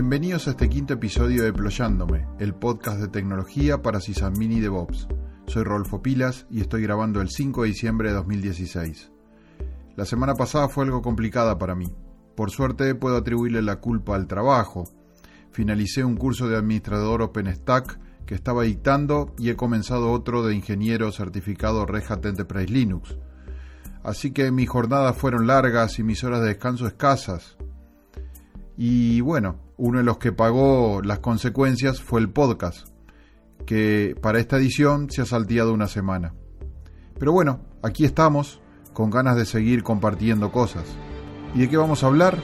Bienvenidos a este quinto episodio de Ployándome, el podcast de tecnología para Sysadmin y DevOps. Soy Rolfo Pilas y estoy grabando el 5 de diciembre de 2016. La semana pasada fue algo complicada para mí. Por suerte puedo atribuirle la culpa al trabajo. Finalicé un curso de administrador OpenStack que estaba dictando y he comenzado otro de ingeniero certificado Red Hat Enterprise Linux. Así que mis jornadas fueron largas y mis horas de descanso escasas. Y bueno, uno de los que pagó las consecuencias fue el podcast, que para esta edición se ha salteado una semana. Pero bueno, aquí estamos, con ganas de seguir compartiendo cosas. ¿Y de qué vamos a hablar?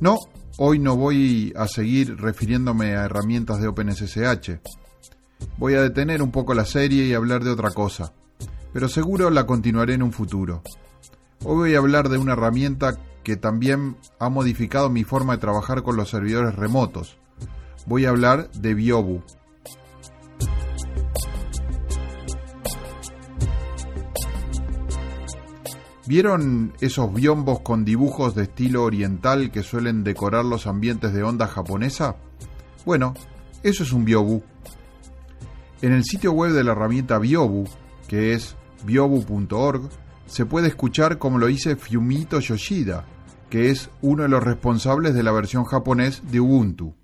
No, hoy no voy a seguir refiriéndome a herramientas de OpenSSH. Voy a detener un poco la serie y hablar de otra cosa, pero seguro la continuaré en un futuro. Hoy voy a hablar de una herramienta que también ha modificado mi forma de trabajar con los servidores remotos. Voy a hablar de Biobu. ¿Vieron esos biombos con dibujos de estilo oriental que suelen decorar los ambientes de onda japonesa? Bueno, eso es un Biobu. En el sitio web de la herramienta Biobu, que es biobu.org, se puede escuchar como lo dice Fiumito Yoshida, que es uno de los responsables de la versión japonés de Ubuntu.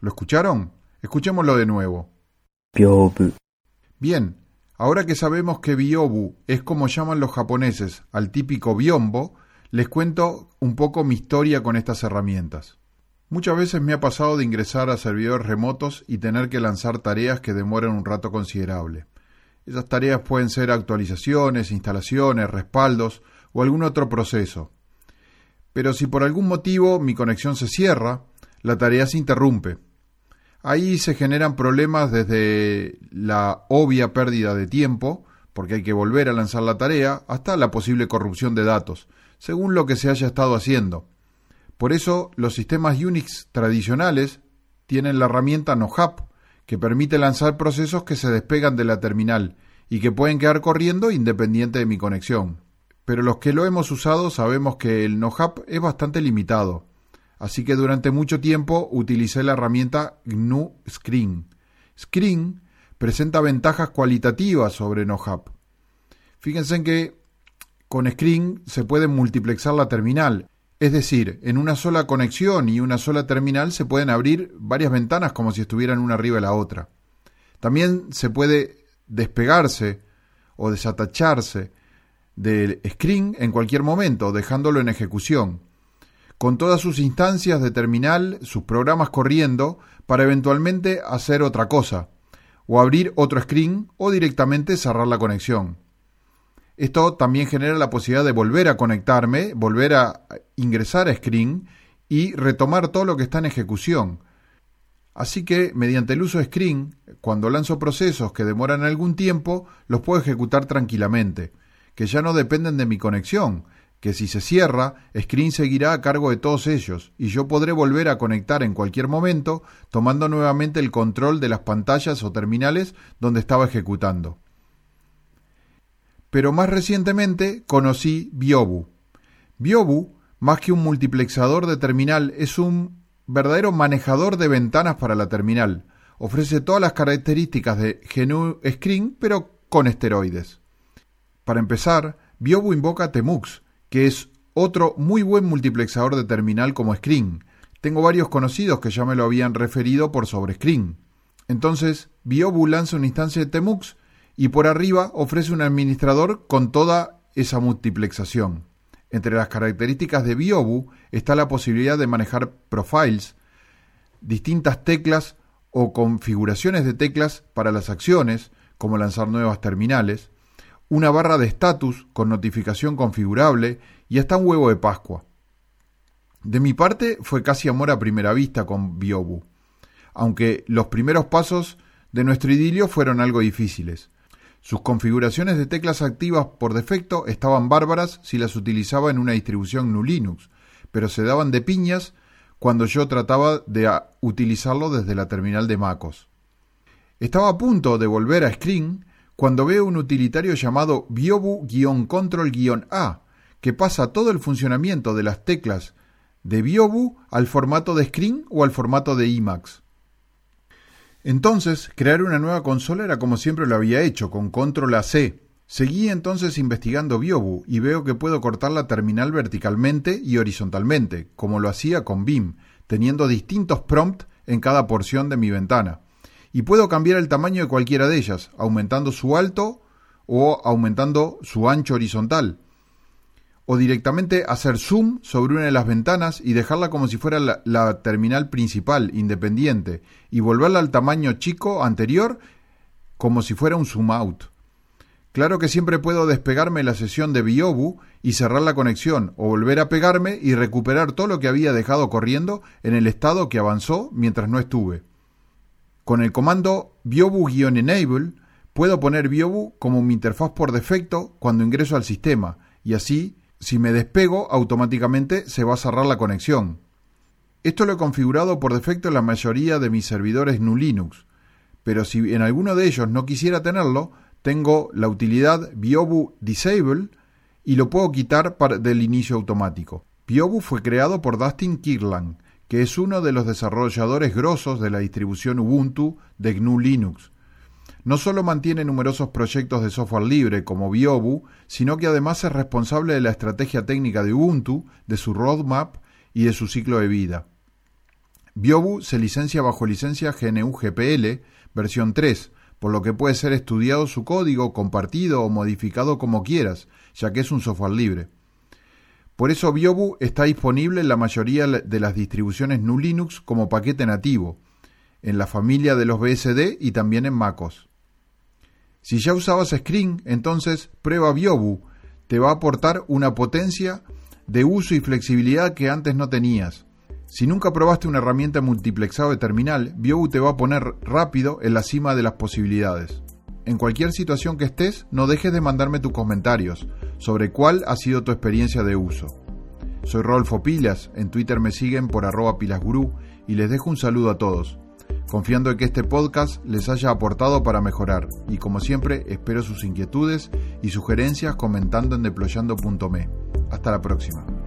¿Lo escucharon? Escuchémoslo de nuevo. Bien, ahora que sabemos que Biobu es como llaman los japoneses al típico biombo, les cuento un poco mi historia con estas herramientas. Muchas veces me ha pasado de ingresar a servidores remotos y tener que lanzar tareas que demoran un rato considerable. Esas tareas pueden ser actualizaciones, instalaciones, respaldos o algún otro proceso. Pero si por algún motivo mi conexión se cierra, la tarea se interrumpe. Ahí se generan problemas desde la obvia pérdida de tiempo, porque hay que volver a lanzar la tarea, hasta la posible corrupción de datos, según lo que se haya estado haciendo. Por eso los sistemas Unix tradicionales tienen la herramienta NoHap, que permite lanzar procesos que se despegan de la terminal y que pueden quedar corriendo independiente de mi conexión. Pero los que lo hemos usado sabemos que el NoHap es bastante limitado, así que durante mucho tiempo utilicé la herramienta GNU Screen. Screen presenta ventajas cualitativas sobre NoHap. Fíjense en que con Screen se puede multiplexar la terminal es decir, en una sola conexión y una sola terminal se pueden abrir varias ventanas como si estuvieran una arriba de la otra. También se puede despegarse o desatacharse del screen en cualquier momento, dejándolo en ejecución, con todas sus instancias de terminal, sus programas corriendo, para eventualmente hacer otra cosa, o abrir otro screen o directamente cerrar la conexión. Esto también genera la posibilidad de volver a conectarme, volver a ingresar a Screen y retomar todo lo que está en ejecución. Así que, mediante el uso de Screen, cuando lanzo procesos que demoran algún tiempo, los puedo ejecutar tranquilamente, que ya no dependen de mi conexión, que si se cierra, Screen seguirá a cargo de todos ellos, y yo podré volver a conectar en cualquier momento, tomando nuevamente el control de las pantallas o terminales donde estaba ejecutando pero más recientemente conocí Biobu. Biobu, más que un multiplexador de terminal, es un verdadero manejador de ventanas para la terminal. Ofrece todas las características de GNU Screen, pero con esteroides. Para empezar, Biobu invoca Temux, que es otro muy buen multiplexador de terminal como Screen. Tengo varios conocidos que ya me lo habían referido por sobre Screen. Entonces, Biobu lanza una instancia de Temux y por arriba ofrece un administrador con toda esa multiplexación. Entre las características de Biobu está la posibilidad de manejar profiles, distintas teclas o configuraciones de teclas para las acciones, como lanzar nuevas terminales, una barra de estatus con notificación configurable y hasta un huevo de Pascua. De mi parte fue casi amor a primera vista con Biobu, aunque los primeros pasos de nuestro idilio fueron algo difíciles. Sus configuraciones de teclas activas por defecto estaban bárbaras si las utilizaba en una distribución GNU Linux, pero se daban de piñas cuando yo trataba de utilizarlo desde la terminal de MacOS. Estaba a punto de volver a Screen cuando veo un utilitario llamado Biobu-Control-A, que pasa todo el funcionamiento de las teclas de Biobu al formato de screen o al formato de IMAX. Entonces, crear una nueva consola era como siempre lo había hecho, con control AC. Seguí entonces investigando Biobu y veo que puedo cortar la terminal verticalmente y horizontalmente, como lo hacía con BIM, teniendo distintos prompts en cada porción de mi ventana. Y puedo cambiar el tamaño de cualquiera de ellas, aumentando su alto o aumentando su ancho horizontal. O directamente hacer zoom sobre una de las ventanas y dejarla como si fuera la, terminal principal, independiente, y volverla al tamaño chico anterior como si fuera un zoom out. Claro que siempre puedo despegarme la sesión de Biobu y cerrar la conexión, o volver a pegarme y recuperar todo lo que había dejado corriendo en el estado que avanzó mientras no estuve. Con el comando biobu-enable puedo poner Biobu como mi interfaz por defecto cuando ingreso al sistema, y así, si me despego, automáticamente se va a cerrar la conexión. Esto lo he configurado por defecto en la mayoría de mis servidores GNU Linux, pero si en alguno de ellos no quisiera tenerlo, tengo la utilidad Biobu Disable y lo puedo quitar del inicio automático. Biobu fue creado por Dustin Kirlan, que es uno de los desarrolladores grosos de la distribución Ubuntu de GNU Linux. No solo mantiene numerosos proyectos de software libre como Biobu, sino que además es responsable de la estrategia técnica de Ubuntu, de su roadmap y de su ciclo de vida. Biobu se licencia bajo licencia GNU GPL, versión 3, por lo que puede ser estudiado su código, compartido o modificado como quieras, ya que es un software libre. Por eso Biobu está disponible en la mayoría de las distribuciones GNU Linux como paquete nativo, en la familia de los BSD y también en MacOS. Si ya usabas Screen, entonces prueba Biobu, te va a aportar una potencia de uso y flexibilidad que antes no tenías. Si nunca probaste una herramienta multiplexado de terminal, Biobu te va a poner rápido en la cima de las posibilidades. En cualquier situación que estés, no dejes de mandarme tus comentarios sobre cuál ha sido tu experiencia de uso. Soy Rodolfo Pilas, en Twitter me siguen por arroba pilasgurú y les dejo un saludo a todos, confiando en que este podcast les haya aportado para mejorar y como siempre espero sus inquietudes y sugerencias comentando en deployando.me. Hasta la próxima.